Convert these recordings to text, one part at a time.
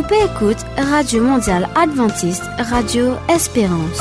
On peut écouter Radio Mondiale Adventiste, Radio Espérance.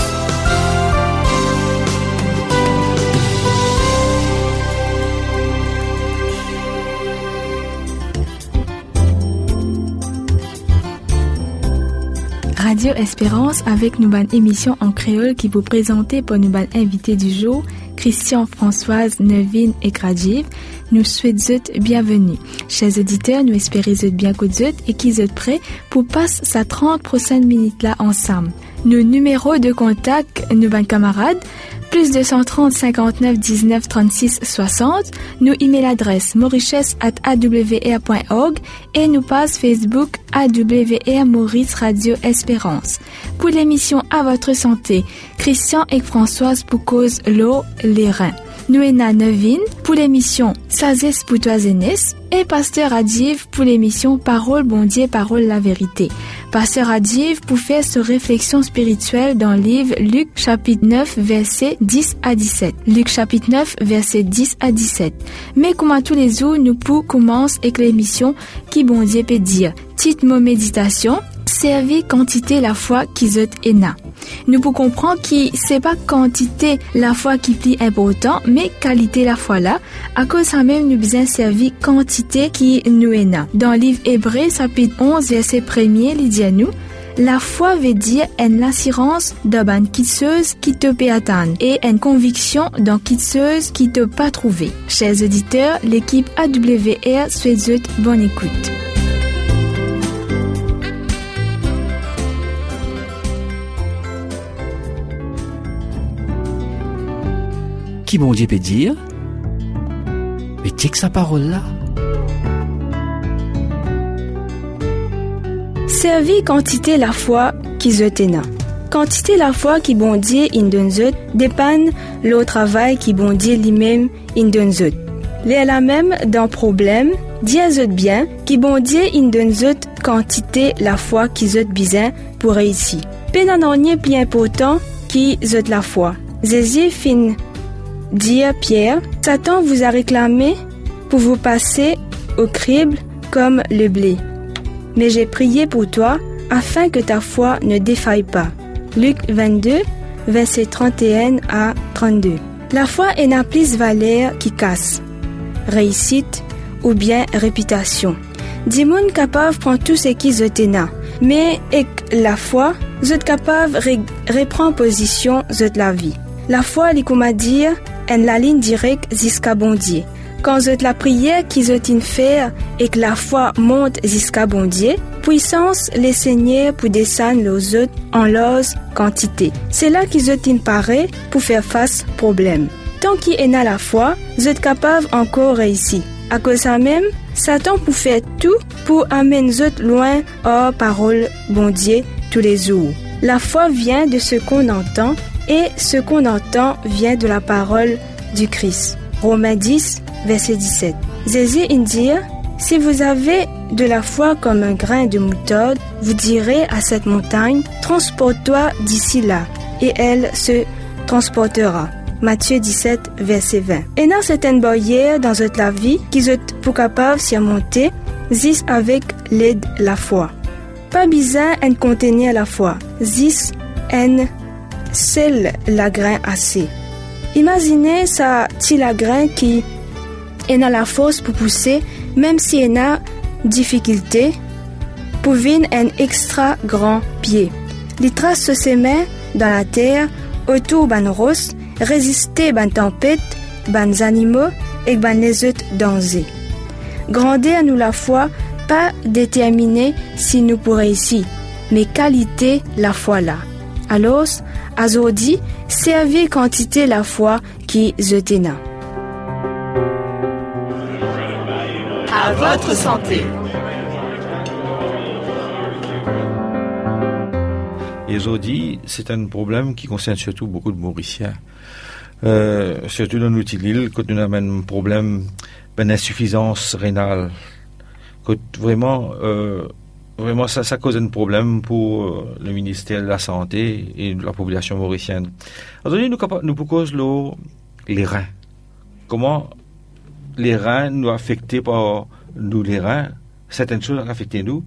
Radio Espérance avec nous une émission en créole qui vous présente pour nous invité du jour, Christian, Françoise, Nevin et Gradiv. Nous souhaitons bienvenue. Chers auditeurs, nous espérons bien que et qu'ils êtes prêts pour passer sa 30 prochaines minutes là ensemble. Nos numéros de contact, nous ben camarades, plus 230 59 19 36 60, nous email adresse mauriches at awr.org et nous passe Facebook AWR Maurice Radio Espérance. Pour l'émission À votre santé, Christian et Françoise pour cause l'eau, les reins. Noéna Nevin pour l'émission Sazes Poutoisenes et Pasteur Adiv pour l'émission Parole Bondier, Parole la Vérité. Pasteur Adiv pour faire sa réflexion spirituelle dans le livre Luc chapitre 9 verset 10 à 17. Luc chapitre 9 verset 10 à 17. Mais comme à tous les jours, nous pour commencer avec l'émission qui Bondier peut dire? Titre mot méditation, servir quantité la foi qui zot ena. Nous pouvons comprendre que c'est pas quantité la foi qui est important, mais qualité la foi là. À cause ça même, nous besoin servir quantité qui nous est Dans le livre Hébreu, chapitre 11, verset 1er, il dit à nous, la foi veut dire une assurance d'un quitteuse qui te peut atteindre et une conviction d'un quitteuse qui te pas trouvé. Chers auditeurs, l'équipe AWR souhaite bonne écoute. Qui mon Dieu peut dire? Mais tiens que sa parole là. Servi quantité la foi qui zotena. Quantité la foi qui bon Dieu in donne dépanne le travail qui bon Dieu lui-même in. Les la même d'un problème, zot bien, qui bon Dieu in donne quantité la foi qui zot bizin pour réussir. Pénanonier plus important qui zot la foi. Zézé fin Dire Pierre, Satan vous a réclamé pour vous passer au crible comme le blé. Mais j'ai prié pour toi afin que ta foi ne défaille pas. Luc 22, verset 31 à 32. La foi est une plus valeur qui casse, réussite ou bien réputation. Dimon capable prend tout ce qui zotena, mais avec la foi, êtes capable de reprendre position de la vie. La foi, comme dire, en la ligne directe jusqu'à bondier. Quand vous la prière qui vous in faire et que la foi monte jusqu'à bondier, puissance les seigneurs pour descendre les autres en leur quantité. C'est là qu'ils ont paraît pour faire face problème. Tant qu'il est à la foi, vous êtes capable encore réussir. À cause de même, Satan peut faire tout pour amener les autres loin hors parole bondier tous les jours. La foi vient de ce qu'on entend et ce qu'on entend vient de la parole du Christ. Romains 10, verset 17. Jésus dit, si vous avez de la foi comme un grain de moutarde, vous direz à cette montagne, transporte-toi d'ici là, et elle se transportera. Matthieu 17, verset 20. Et dans certaines barrières dans votre vie qui êtes pour capable surmonter, zis avec l'aide la foi. Pas besoin de contenir la foi. Zis en seul la grain assez. Imaginez ça petit la grain qui est a la force pour pousser, même si elle a difficulté, pour un extra grand pied. Les traces se sèment dans la terre, autour ban rose, résister ban tempête, ban animaux et ban autres danger. Grandir nous la foi, pas déterminer si nous pourrons ici, mais qualité la foi là. Alors, Azodi, servez quantité la foi qui zetena. À votre santé. Et aujourd'hui, c'est un problème qui concerne surtout beaucoup de Mauriciens. Euh, surtout dans notre île, quand nous avons un problème d'insuffisance rénale. Quand vraiment, euh, Vraiment, ça, ça cause un problème pour euh, le ministère de la Santé et la population mauricienne. Aujourd'hui, nous, nous proposons les reins. Comment les reins nous affectent par nous les reins, certaines choses affectent nous.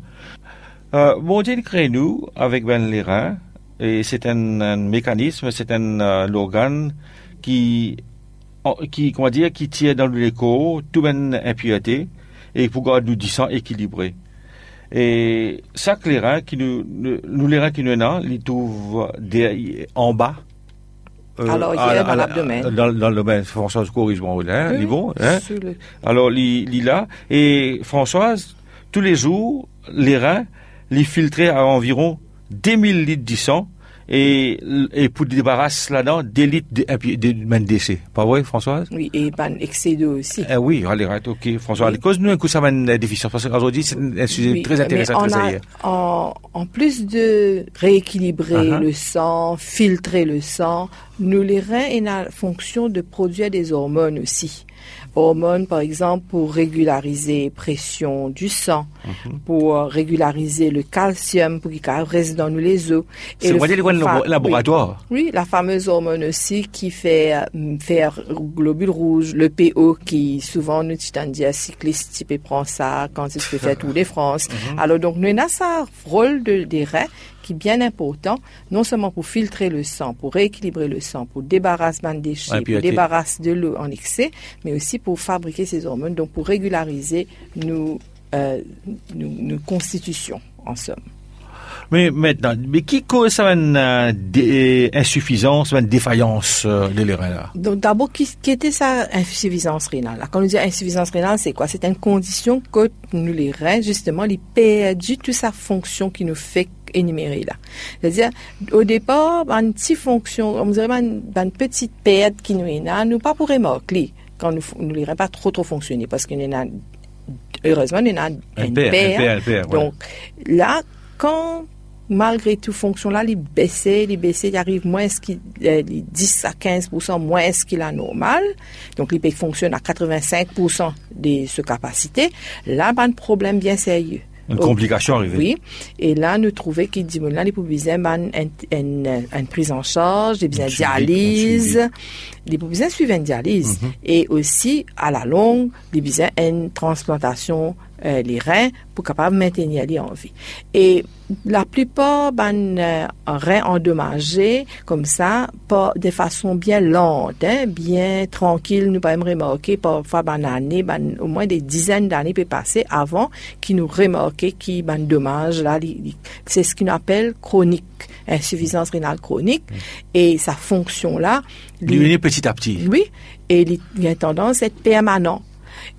Euh, bon Dieu crée nous avec ben les reins et c'est un, mécanisme, c'est un euh, organe qui qui comment dire qui tire dans l'écho tout ben impureté et pour garder du sang équilibré. Et ça les reins qui nous, nous les reins qui nous ont, ils trouvent en bas euh, Alors, il y a dans l'abdomen. Dans, dans le domaine, Françoise corrige-moi, hein, oui, bon, hein? Le... Alors, il est là. Et Françoise, tous les jours, les reins, les filtraient à environ 10 000 litres de sang et, et pour débarrasser là-dedans des litres de, de, de décès. Pas vrai, Françoise? Oui, et ben, excès aussi. Eh oui, allez, ok, Françoise. Oui. Cause-nous un coup, ça mène des déficience, parce qu'aujourd'hui, c'est un sujet oui, très intéressant, très a, en, en, plus de rééquilibrer uh -huh. le sang, filtrer le sang, nous, les reins, ont la fonction de produire des hormones aussi hormones, par exemple, pour régulariser pression du sang, mm -hmm. pour régulariser le calcium, pour qu'il reste dans nous les os. C'est le, le laboratoire. Oui, oui, la fameuse hormone aussi qui fait euh, faire globule rouge, le PO qui souvent nous dit à cycliste type prend ça quand il se fait tous les France. Mm -hmm. Alors donc nous avons ça rôle de, des reins qui est bien important, non seulement pour filtrer le sang, pour rééquilibrer le sang, pour débarrasser des déchets, ouais, pour débarrasser de l'eau en excès, mais aussi pour fabriquer ces hormones, donc pour régulariser nos, euh, nos, nos constitutions, en somme. Mais maintenant, mais qui cause ça une euh, insuffisance, une défaillance euh, de les reins Donc d'abord, qui, qui, était sa insuffisance rénale? Là? Quand on dit insuffisance rénale, c'est quoi? C'est une condition que nous les reins, justement, ils perdent toute sa fonction qui nous fait énumérer là. C'est-à-dire, au départ, une petite fonction, on dirait une, une petite perte qui nous est là, nous pas pour quand nous ne les pas trop trop fonctionner parce qu'il y a heureusement il y a une paire, donc là quand malgré tout fonction là les baisser les baisser il arrive moins ce qui les 10 à 15 moins ce qu'il a normal donc les fonctionne à 85% de ce capacité là pas un problème bien sérieux une complication arrivée. Oui. Et là, nous trouvons qu'il dit, là, les une, prise en charge, des besoins dialyse, les besoins suivent une dialyse. Mm -hmm. Et aussi, à la longue, les besoins une transplantation euh, les reins pour capable maintenir les en vie. Et la plupart ben euh, reins endommagés comme ça pas de façon bien lente hein, bien tranquille nous pas remarquer parfois ben année ben au moins des dizaines d'années peut passer avant qu'ils nous remarquer qui ben dommage là c'est ce qu'on appelle chronique insuffisance rénale chronique mmh. et sa fonction là lui petit à petit oui et il y a tendance à être permanent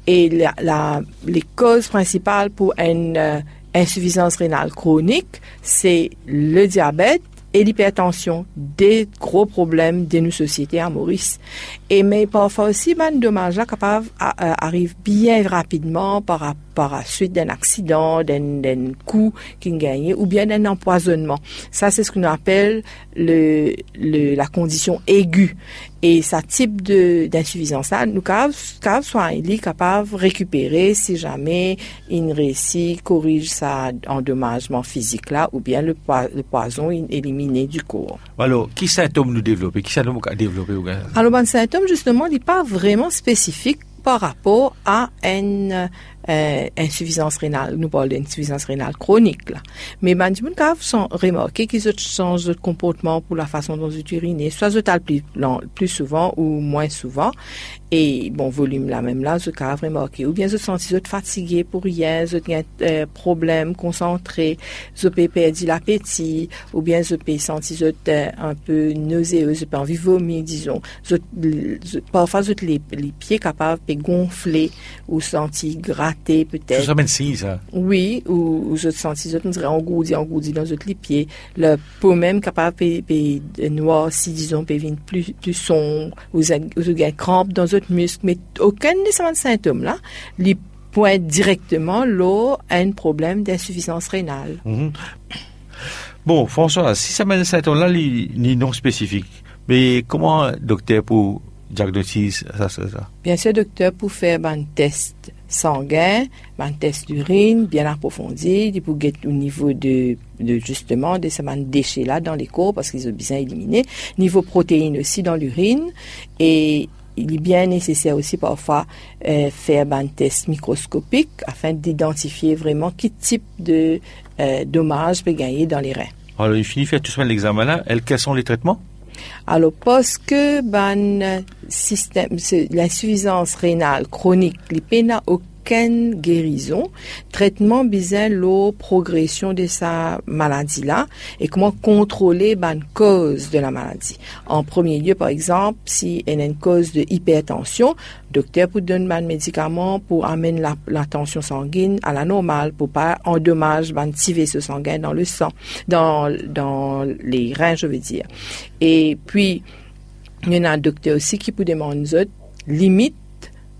et la, la, les causes principales pour une euh, insuffisance rénale chronique, c'est le diabète et l'hypertension, des gros problèmes de nos sociétés à Maurice. Et mais parfois aussi, ben, dommage là, capable, à, arrive bien rapidement par, la suite d'un accident, d'un coup qu'il gagne, ou bien d'un empoisonnement. Ça, c'est ce qu'on appelle le, le, la condition aiguë. Et ce type d'insuffisance là, nous capable soit il est capable de récupérer si jamais il réussit, corrige ça endommagement physique là, ou bien le, le poison éliminé du corps. Alors, qui symptômes nous développer? Qui symptômes développer? Alors, ben, justement, n'est pas vraiment spécifique par rapport à une euh, insuffisance rénale, nous parlons d'insuffisance rénale chronique là. Mais ben, du sont remarqué qu'ils changent de comportement pour la façon dont ils urinent, soit ils plus, plus souvent ou moins souvent. Et bon, volume là même là, je cas remarqué. Ou bien je sens qu'ils fatigués pour rien, je ont euh, problème concentré, je peux perdre l'appétit, ou bien je peux sentir euh, un peu nauséeux, je peux envie vomir, disons. Je, je, parfois, je les, les pieds capables de gonfler ou sentir gras peut-être. Ça signe, ça. Oui, ou, ou je sens, je dirais engourdi, engourdi dans les pieds. Le peau même capable de noir, si disons, peut venir plus, plus sombre, ou vous avez crampe dans votre muscle, mais aucun de ces symptômes-là, les pointe directement l'eau à un problème d'insuffisance rénale. -hmm. Bon, François, si ça mène à symptômes-là, ni non spécifique, mais comment, docteur, pour diagnostiquer ça, ça, ça? Bien sûr, docteur, pour faire un test sanguin, un test d'urine bien approfondi, pour get au niveau de, de justement de ces déchets là dans les corps parce qu'ils ont bien éliminé, niveau protéines aussi dans l'urine et il est bien nécessaire aussi parfois euh, faire un test microscopique afin d'identifier vraiment quel type de euh, dommage peut gagner dans les reins. Alors, il finit de faire tout ça l'examen là. Quels sont les traitements? Alors, parce que ben, système, l'insuffisance rénale chronique, n'a aucune guérison, traitement besoin l'eau progression de sa maladie là et comment contrôler ben cause de la maladie. En premier lieu, par exemple, si elle a une cause de hypertension, docteur peut donner un médicament pour amener la, tension sanguine à la normale pour pas endommager ben vaisseau sanguin dans le sang, dans dans les reins, je veux dire. Et puis il y en a un docteur aussi qui peut demander limite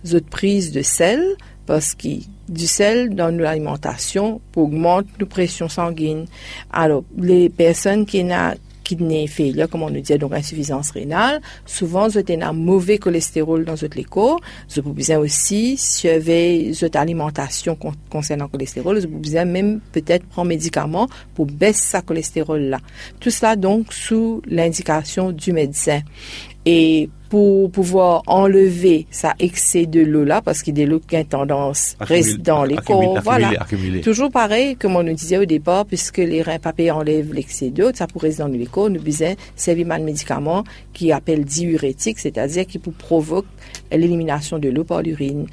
de prise de sel parce que du sel dans l'alimentation augmente la pression sanguine. Alors, les personnes qui ont kidney failure, comme on nous dit, donc insuffisance rénale, souvent, vous avez un mauvais cholestérol dans votre corps. Vous avez besoin aussi, avez votre alimentation concernant le cholestérol, vous avez besoin même peut-être prendre médicaments pour baisser sa cholestérol là. Tout cela donc sous l'indication du médecin. Et pour pouvoir enlever ça excès de l'eau là, parce qu'il y a de l'eau qui a tendance reste dans les corps. Voilà. Toujours pareil, comme on nous disait au départ, puisque les reins papiers enlèvent l'excès d'eau, ça pourrait rester dans les corps, nous besoin servir un médicament qui appelle diurétique, c'est-à-dire qui provoque l'élimination de l'eau par l'urine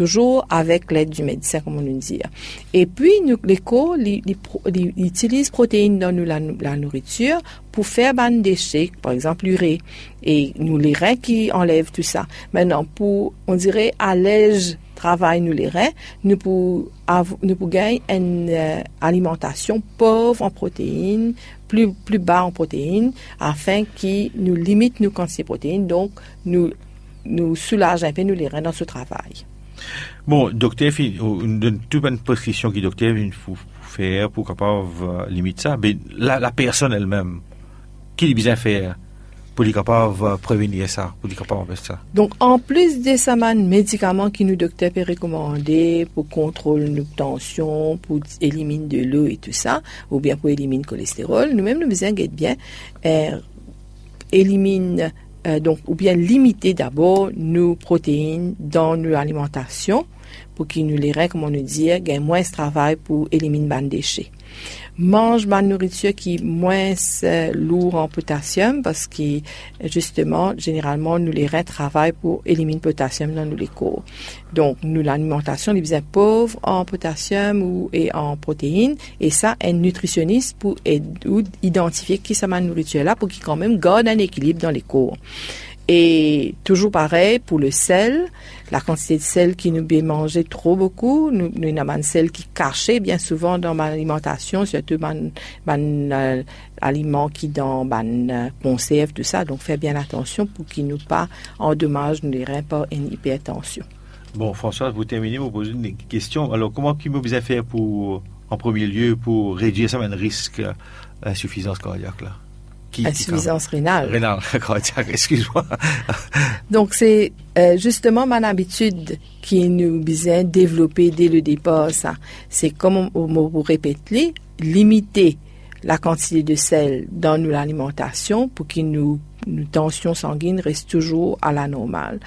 toujours avec l'aide du médecin, comme on nous dit. Et puis, nous, ils, utilisent protéines dans la, nourriture pour faire ban déchets, par exemple l'urée, et nous les reins qui enlèvent tout ça. Maintenant, pour, on dirait, allège travail nous les reins, nous pour, nous pour gagner une euh, alimentation pauvre en protéines, plus, plus bas en protéines, afin qu'ils nous limite nos quantités de protéines, donc nous, nous soulage un peu nous les reins dans ce travail. Bon, docteur, une toute bonne prescription qui docteur faut faire pour capable euh, limiter ça, mais la, personne elle-même, qu'il besoin faire pour être capable de prévenir ça, pour être capable faire ça. Donc, en plus des médicaments qui nous docteur peut recommander pour contrôler nos tensions, pour éliminer de l'eau et tout ça, ou bien pour éliminer le cholestérol, nous-mêmes, nous besoin d'être bien, euh, élimine euh, donc, ou bien limiter d'abord nos protéines dans nos alimentations pour qu'ils nous les comme on nous dit, gagnent moins de travail pour éliminer les déchets mange ma nourriture qui est moins euh, lourde en potassium parce que justement, généralement, nous les reins travaillent pour éliminer le potassium dans nos les. Donc, nous, l'alimentation est bien pauvre en potassium ou, et en protéines. Et ça, un nutritionniste pour identifier qui ça ma nourriture là pour qu'il quand même garde un équilibre dans les corps. Et toujours pareil pour le sel, la quantité de sel qui nous bien trop beaucoup, nous, nous avons un sel qui cachait bien souvent dans ma alimentation, surtout mon, mon euh, aliment qui dans euh, conserve, tout ça. Donc, faire bien attention pour qu'il nous pas endommage nous reins par une hypertension. Bon, François, vous terminez, vous posez une question. Alors, comment vous besoin faire pour, en premier lieu, pour réduire ça, un risque d'insuffisance euh, cardiaque, là? Insuffisance rénale. Rénale, excuse-moi. Donc, c'est euh, justement mon habitude qui nous besoin développer dès le départ, ça. C'est comme on, vous répéter, limiter la quantité de sel dans l'alimentation pour que nos, tensions sanguines restent toujours à la normale.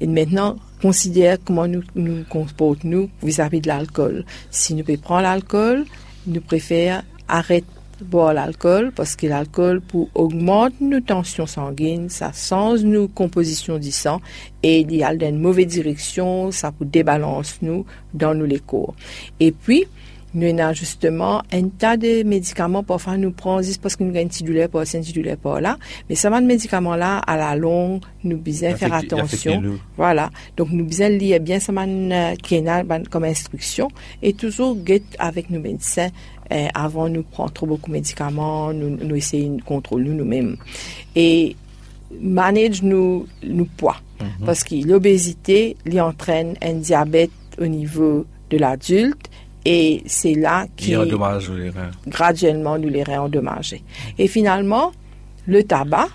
Et maintenant, considère comment nous nous comportons vis-à-vis de l'alcool. Si nous pouvons prendre l'alcool, nous préférons arrêter boire l'alcool parce que l'alcool pour augmenter nos tensions sanguines, ça change nos compositions du sang et il y a une mauvaise direction, ça peut débalance nous dans nos les corps. Et puis, nous avons justement un tas de médicaments parfois nous prenons juste parce que nous petite douleur par une douleur par là. Mais ça va de médicaments là, à la longue, nous besoin faire attention. Voilà. Donc, nous besoin lire bien ça comme instruction et toujours get avec nos médecins eh, avant nous prendre trop beaucoup de médicaments, nous, nous essayer de contrôler nous-mêmes. Et manage nous, nous poids. Mhm. Parce que l'obésité, lui entraîne un diabète au niveau de l'adulte et c'est là qui graduellement nous les reins endommagés. Et finalement, le tabac,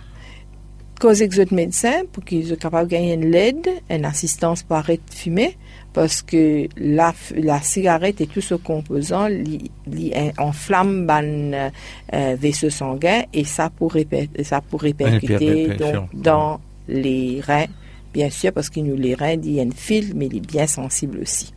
cause de médecins pour qu'ils soient capables de gagner une l'aide, une assistance pour arrêter de fumer, parce que la, la cigarette et tout ce composant li, li enflamme ban euh, vaisseau sanguin et ça pourrait ça pourrait répercuter donc, dans les reins bien sûr, parce qu'il nous les reins, il y a une file, mais il est bien sensible aussi.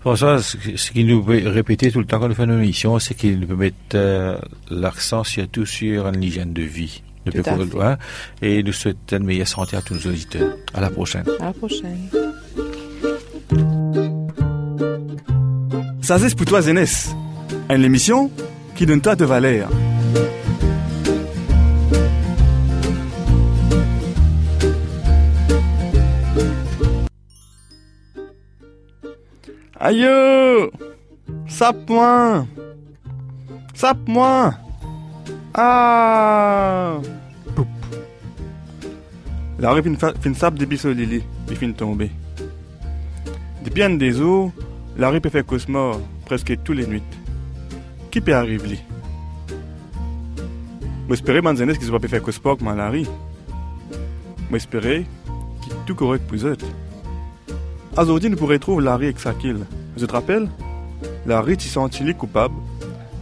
François, ce qu'il nous peut répéter tout le temps quand nous faisons nos émissions, c'est qu'il peut mettre euh, l'accent surtout sur l'hygiène de vie. Tout à fait. Hein, et nous souhaitons une meilleure santé à tous nos auditeurs. À la prochaine. À la prochaine. Ça c'est pour toi, Zénès. Une émission qui donne toi de valeur. Aïe Sape-moi Sape-moi Ah Poup. La rue fin, sape depuis ce lili, il fin tomber. Depuis un des eaux, la rue peut faire cauchemar presque tous les nuits. Qui peut arriver? J'espère manzanes qu'ils ne pas faire cauchemar comme la rue. Qu'il est tout correct pour eux. Aujourd'hui, nous pourrions trouver Larry avec Sakil. Je te rappelle Larry s'est senti coupable?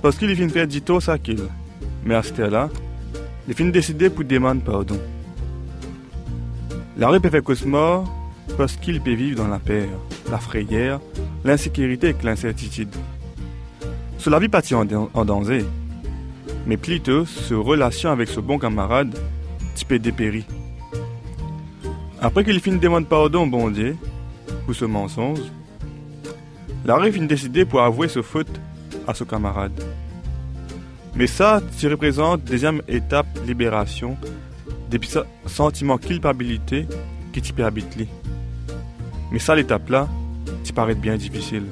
Parce qu'il vient faire dito Sakil. Mais à ce là il vient décider pour demander pardon. Larry peut faire cauchemar parce qu'il peut vivre dans la peur, la frayeur, l'insécurité et l'incertitude. Cela vit pas en, danger, mais plutôt sa relation avec ce bon camarade, tu peux dépérir. Après qu'il finit de demander pardon au bon Dieu, pour ce mensonge, Larry finit décider pour avouer ce faute à ce camarade. Mais ça, tu représente deuxième étape libération des sentiments culpabilité qui t'y habitent. Mais ça, l'étape là, tu paraît bien difficile.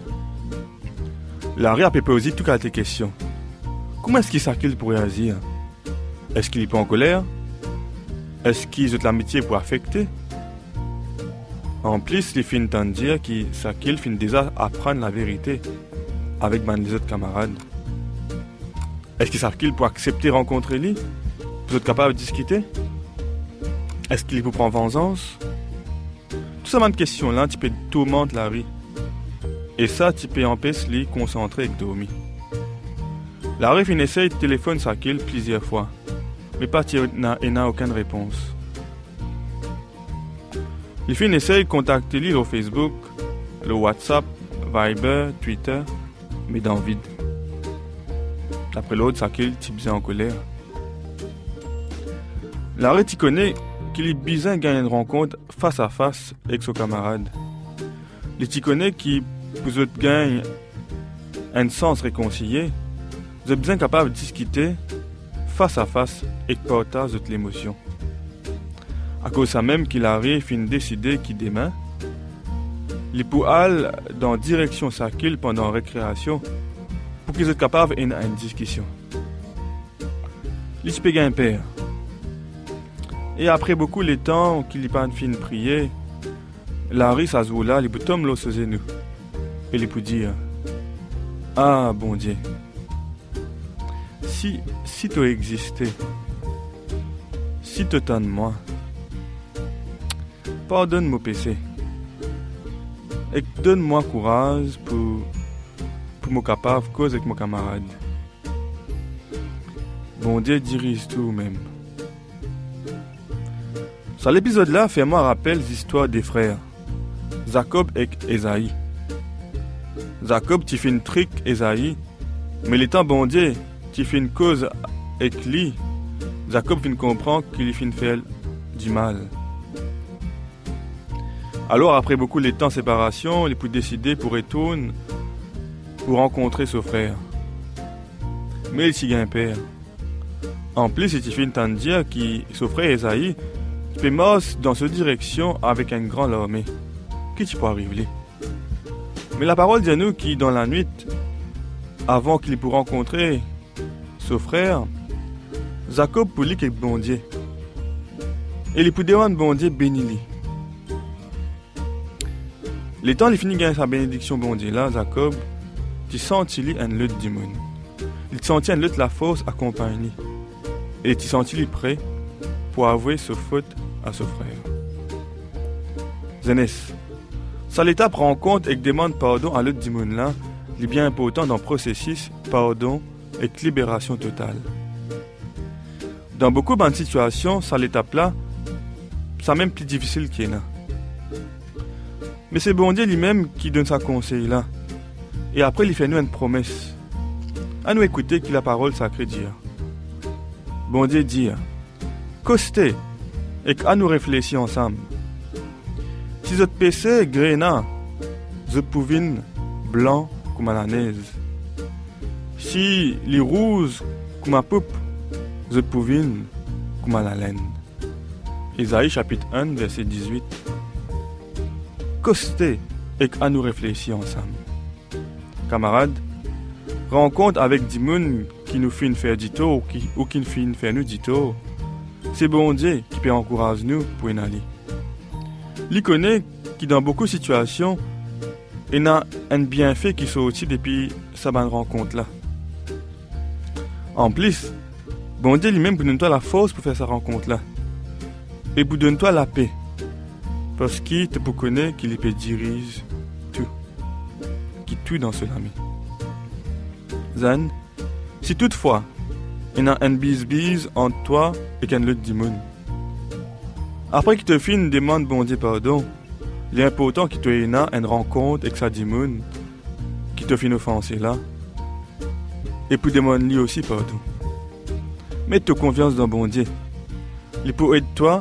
Larry a posé tout à tes questions. Comment est-ce qu'il s'accule pour réagir? Est-ce qu'il est pas en colère? Est-ce qu'il a de l'amitié pour affecter? En plus, les filles de dire que Sakil fin déjà apprendre la vérité avec mes autres camarades. Est-ce que Sakil peut accepter rencontrer lui? Vous êtes capable de discuter? Est-ce qu'il vous prend vengeance? Tout ça, de questions-là, tu peux tourmenter la. Et ça, tu peux empêcher lui concentrer avec Domi. La fin essaye de téléphoner Sakil plusieurs fois, mais pas n'a aucune réponse. Il fait une essaye de contacter lui au Facebook, le WhatsApp, Viber, Twitter, mais dans vide. D'après l'autre, ça qu'il type en colère. L'arrêt il connaît qu'il est bizarre gagner une rencontre face à face avec son camarade. T'y connaît qui vous êtes gagne un sens réconcilié, êtes bien capable de discuter face à face et partager de l'émotion. À cause ça même qu'il arrive fin décider qu'il demain, les pour aller dans direction Sakil pendant la récréation pour qu'ils soient capables d'une une discussion. Ils un père. Et après beaucoup de temps qu'il pas fin de prier, Larry là, il peut tomber l'eau nous. Et il peut dire Ah bon Dieu, si, si tu existais, si tu de moi, pardonne mon PC. Et donne-moi courage pour, pour me capable cause avec mon camarade. Bon Dieu dirige tout même. Sur l'épisode là, fais-moi rappel l'histoire des frères. Jacob et Esaïe. Jacob, tu fais une trick Esaïe, mais l'étant bon Dieu, tu fais une cause avec lui. Jacob vient comprendre qu'il fait faire du mal. Alors, après beaucoup de temps de séparation, il peut décider pour retourner pour rencontrer son frère. Mais il s'y un père. En plus, il fait une dire que son frère Esaïe marcher dans cette direction avec un grand armée. Qui tu peux arriver Mais la parole dit à nous qui, dans la nuit, avant qu'il puisse rencontrer son frère, Jacob pour lui quelque bon Dieu. Et il peut demander bon Dieu béni les temps, il finit gagner sa bénédiction bon Dieu. Là, Jacob, tu sens il un lutte du monde. Il sentit un lutte la force accompagnée. Et tu sens il prêt pour avouer ce faute à ce frère. Zénès, ça l'état prend en compte et demande pardon à l'autre il est bien important dans le processus pardon et libération totale. Dans beaucoup de situations, ça l'étape là, ça même plus difficile qu'il. Mais c'est bon Dieu lui-même qui donne sa conseil là. Et après, il fait nous une promesse. À nous écouter qui la parole sacrée dit. Bon Dieu dit, costez et à nous réfléchir ensemble. Si votre PC gréna, je pouvine blanc comme à la neige. Si les rouges comme à poupe, je pouvine comme à la laine. Isaïe chapitre 1 verset 18. Costez et à nous réfléchir ensemble. Camarades, rencontre avec des qui nous font faire du ou ou qui nous font faire nous du C'est bon Dieu qui peut encourager nous pour y aller. Il connaît qui dans beaucoup de situations, il a un bienfait qui aussi depuis sa bonne rencontre là. En plus, bon Dieu lui-même vous donne toi la force pour faire sa rencontre là. Et vous donne toi la paix. Parce qu'il te connaît qu'il peut diriger tout. Qui tout dans ce ami. Zan, si toutefois, il y a un bis-bis entre toi et qu'un autre démon. Après qu'il te fait une demande bon Dieu pardon, il est important qu'il te ait une rencontre avec sa démon qui te fait offenser là. Et puis demande lui aussi pardon. Mets ta confiance dans bon Dieu. Il peut aider toi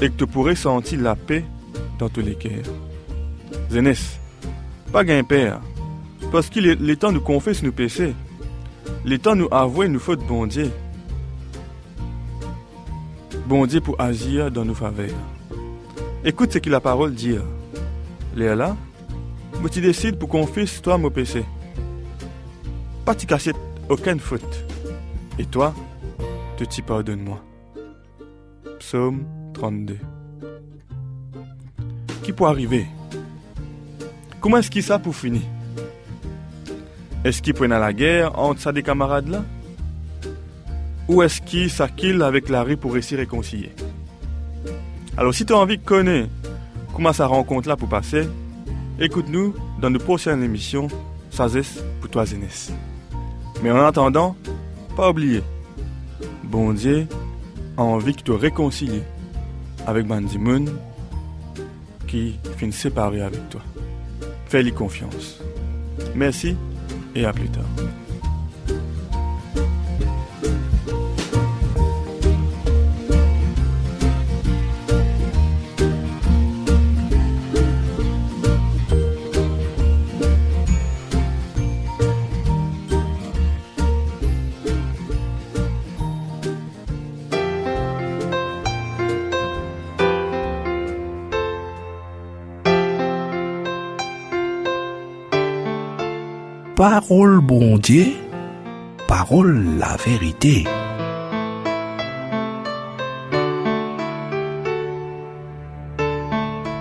et que tu pourrais sentir la paix dans tous les cœurs. Zénès, pas gain père, parce qu'il est, temps de confesser nos péchés. Il temps de nous avouer nos fautes bon Dieu. Bon Dieu pour agir dans nos faveurs. Écoute ce que la parole dit. Léa mais tu décides pour confesser toi mon péché. Pas tu casser aucune faute. Et toi, tu t'y pardonnes-moi. Psaume 32. Qui peut arriver? Comment est-ce qu'il ça pour finir? Est-ce qu'il prennent la guerre entre sa des camarades là? Ou est-ce qu'il s'acquille avec Larry pour réussir réconcilier? Alors si tu as envie de connaître comment ça rencontre là pour passer, écoute-nous dans nos prochaines émissions Sazes pour toi Zénès. Mais en attendant, pas oublier, bon Dieu a envie de te réconcilier avec Moon qui finit séparé avec toi. Fais-lui confiance. Merci et à plus tard. Parole bon Dieu, parole la vérité.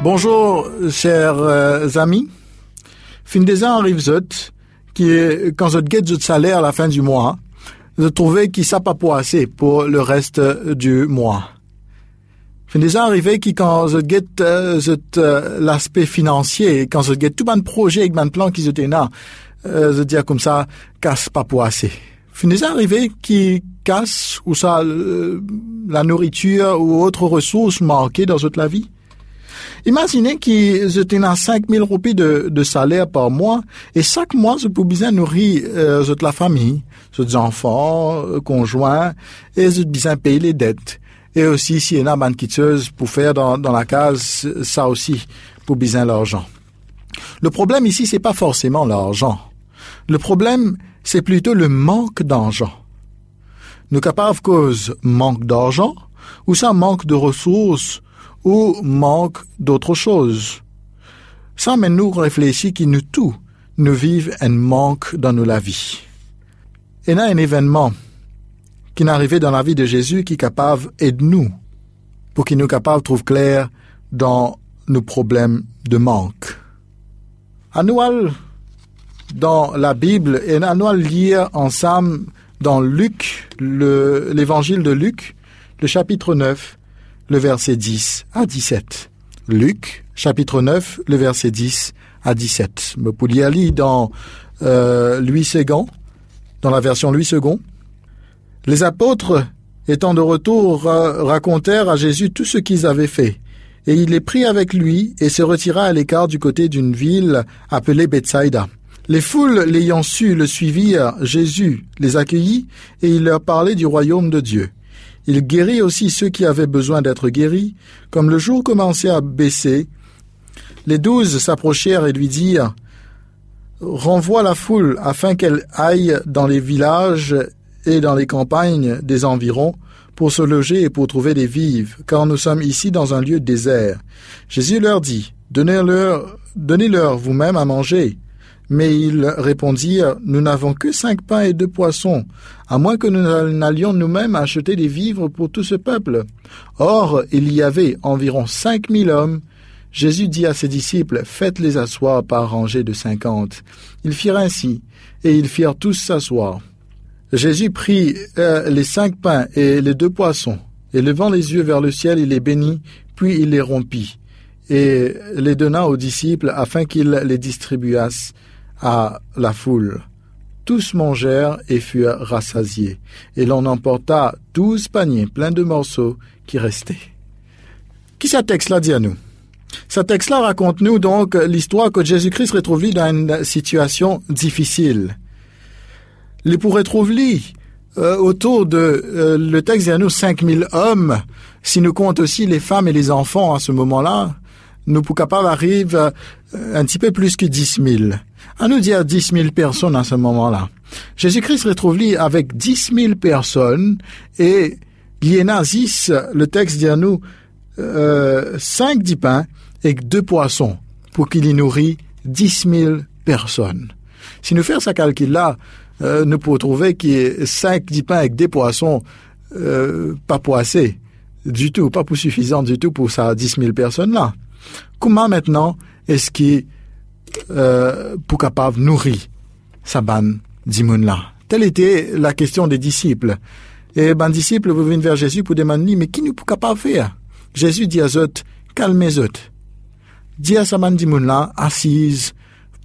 Bonjour, chers euh, amis. Fin des ans arrive zot, qui est, quand je get de salaire à la fin du mois, je trouvais qu'il ça pas assez pour le reste du mois. Fin des ans arrivé qui quand je get euh, euh, l'aspect financier, quand je get tout mon projet et mon plan qui se là, euh, je dire comme ça, casse pas pour assez. Finissez arrivé qui casse ou ça euh, la nourriture ou autre ressources manquées dans toute la vie. Imaginez que je tenais 5 000 roupies de, de, salaire par mois et chaque mois je pouvais bien nourrir euh, toute la famille, les enfants, euh, conjoints et je besoin payer les dettes. Et aussi, s'il y en a une pour faire dans, dans la case, ça aussi, pour besoin l'argent. Le problème ici, c'est pas forcément l'argent. Le problème, c'est plutôt le manque d'argent. Nous capables cause manque d'argent, ou ça manque de ressources, ou manque d'autre chose. Ça mais nous réfléchir que nous tous, nous vivons un manque dans nos la vie. Et là, un événement qui est arrivé dans la vie de Jésus qui est capable de nous, pour qu'il nous capable trouve clair dans nos problèmes de manque. Annual dans la Bible et nous allons lire ensemble dans Luc, l'évangile de Luc, le chapitre 9, le verset 10 à 17. Luc, chapitre 9, le verset 10 à 17. Me dans euh, Louis II, dans la version Louis II. Les apôtres étant de retour, racontèrent à Jésus tout ce qu'ils avaient fait. Et il les prit avec lui et se retira à l'écart du côté d'une ville appelée Bethsaïda. Les foules l'ayant su le suivirent, Jésus les accueillit et il leur parlait du royaume de Dieu. Il guérit aussi ceux qui avaient besoin d'être guéris. Comme le jour commençait à baisser, les douze s'approchèrent et lui dirent Renvoie la foule afin qu'elle aille dans les villages et dans les campagnes des environs pour se loger et pour trouver des vives, car nous sommes ici dans un lieu désert. Jésus leur dit Donnez-leur donnez -leur vous-même à manger. Mais ils répondirent, Nous n'avons que cinq pains et deux poissons, à moins que nous n'allions nous-mêmes acheter des vivres pour tout ce peuple. Or, il y avait environ cinq mille hommes. Jésus dit à ses disciples, Faites-les asseoir par rangées de cinquante. Ils firent ainsi, et ils firent tous s'asseoir. Jésus prit euh, les cinq pains et les deux poissons, et levant les yeux vers le ciel, il les bénit, puis il les rompit, et les donna aux disciples afin qu'ils les distribuassent à la foule. Tous mangèrent et furent rassasiés, et l'on emporta douze paniers pleins de morceaux qui restaient. Qui ce texte-là dit à nous? Ce texte-là raconte-nous donc l'histoire que Jésus-Christ retrouve dans une situation difficile. Il pourrait trouver euh, autour de euh, le texte dit à nous cinq mille hommes, si nous comptons aussi les femmes et les enfants à ce moment-là, nous pour capable arrive euh, un petit peu plus que dix mille à nous dire dix mille personnes à ce moment-là. Jésus-Christ retrouve lui avec dix mille personnes et dix, le texte dit à nous, euh, cinq dix pains et deux poissons pour qu'il y nourrit dix mille personnes. Si nous faisons ce calcul-là, euh, nous pouvons trouver a cinq dix pains avec des poissons, euh, pas assez du tout, pas pour suffisant du tout pour ça dix mille personnes-là. Comment maintenant est-ce qu'il euh, pour capable nourrir sa ban là. Telle était la question des disciples. Et ben disciples vous venez vers Jésus pour demander mais qui nous peut capable faire? Jésus dit à eux calmez eux. Dit à sa ban là assise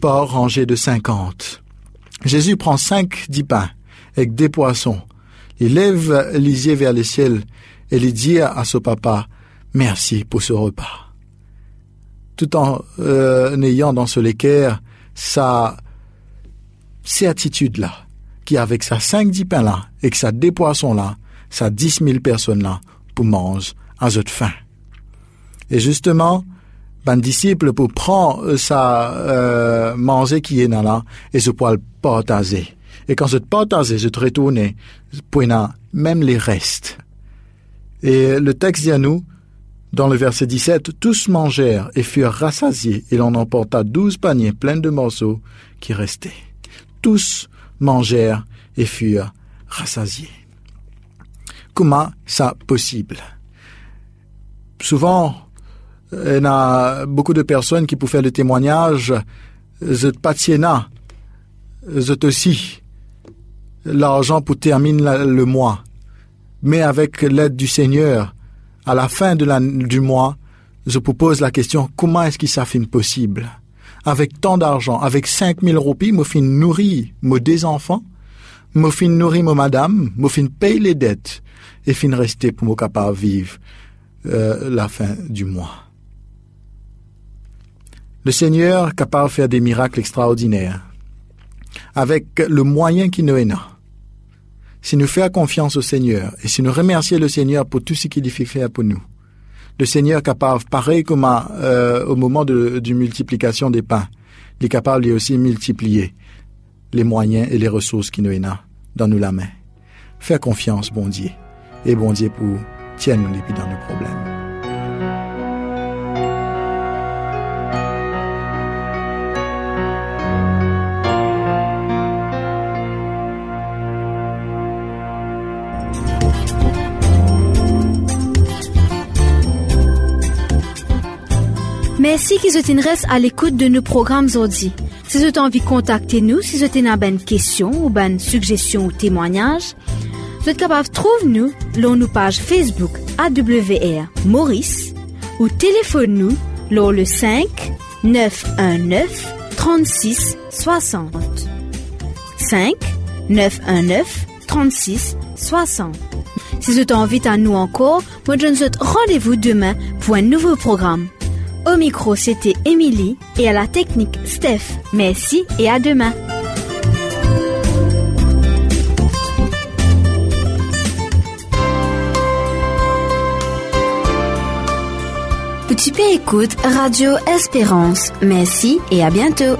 par rangée de cinquante. Jésus prend cinq dix pains avec des poissons. Il lève les yeux vers le ciel et il dit à son papa merci pour ce repas tout en euh, ayant dans ce l'équerre sa certitude-là, qui avec sa cinq dix pains-là et que sa des poissons-là, sa dix mille personnes-là pour manger à de faim. Et justement, ben disciple pour prendre sa euh, manger qui est là et se pour le partager. Et quand je te partage, je te retourne pour même les restes. Et le texte dit à nous, dans le verset 17, tous mangèrent et furent rassasiés, et l'on emporta douze paniers pleins de morceaux qui restaient. Tous mangèrent et furent rassasiés. Comment ça possible? Souvent, il y a beaucoup de personnes qui, pour faire le témoignage, je patiena, je aussi l'argent pour terminer le mois. Mais avec l'aide du Seigneur, à la fin du mois, je vous pose la question, comment est-ce que ça fait possible? Avec tant d'argent, avec 5000 roupies, me fin nourrir mes deux enfants, me fin nourrir ma madame, me fin payer les dettes, et fin rester pour me capable vivre euh, la fin du mois. Le Seigneur capable de faire des miracles extraordinaires, avec le moyen qui nous est là si nous faisons confiance au Seigneur et si nous remercions le Seigneur pour tout ce qu'il fait faire pour nous, le Seigneur capable, pareil comme euh, au moment de, de multiplication des pains, il est capable lui aussi multiplier les moyens et les ressources qui nous ont dans nous la main. Faire confiance, bon Dieu, et bon Dieu pour tienne nous dans nos problèmes. Merci qu'ils restent à l'écoute de nos programmes aujourd'hui. Si vous avez envie de contacter nous, si vous avez une question ou une suggestion ou témoignage, vous êtes capable de trouver nous sur nos pages Facebook AWR Maurice ou téléphone nous sur le 5 919 36 60. 5 919 36 60. Si vous envie à nous encore, je vous rendez-vous demain pour un nouveau programme. Au micro, c'était Émilie et à la technique, Steph. Merci et à demain. Petit P écoute Radio Espérance. Merci et à bientôt.